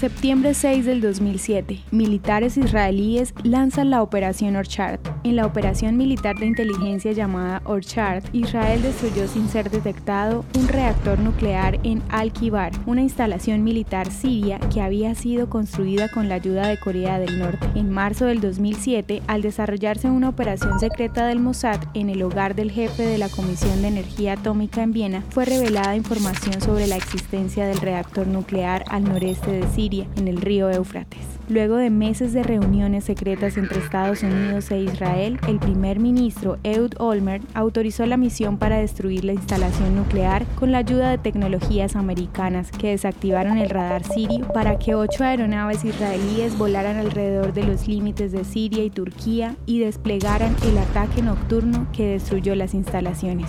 Septiembre 6 del 2007, militares israelíes lanzan la Operación Orchard. En la operación militar de inteligencia llamada Orchard, Israel destruyó sin ser detectado un reactor nuclear en Al-Kibar, una instalación militar siria que había sido construida con la ayuda de Corea del Norte. En marzo del 2007, al desarrollarse una operación secreta del Mossad en el hogar del jefe de la Comisión de Energía Atómica en Viena, fue revelada información sobre la existencia del reactor nuclear al noreste de Siria en el río Éufrates. Luego de meses de reuniones secretas entre Estados Unidos e Israel, el primer ministro Ehud Olmert autorizó la misión para destruir la instalación nuclear con la ayuda de tecnologías americanas que desactivaron el radar sirio para que ocho aeronaves israelíes volaran alrededor de los límites de Siria y Turquía y desplegaran el ataque nocturno que destruyó las instalaciones.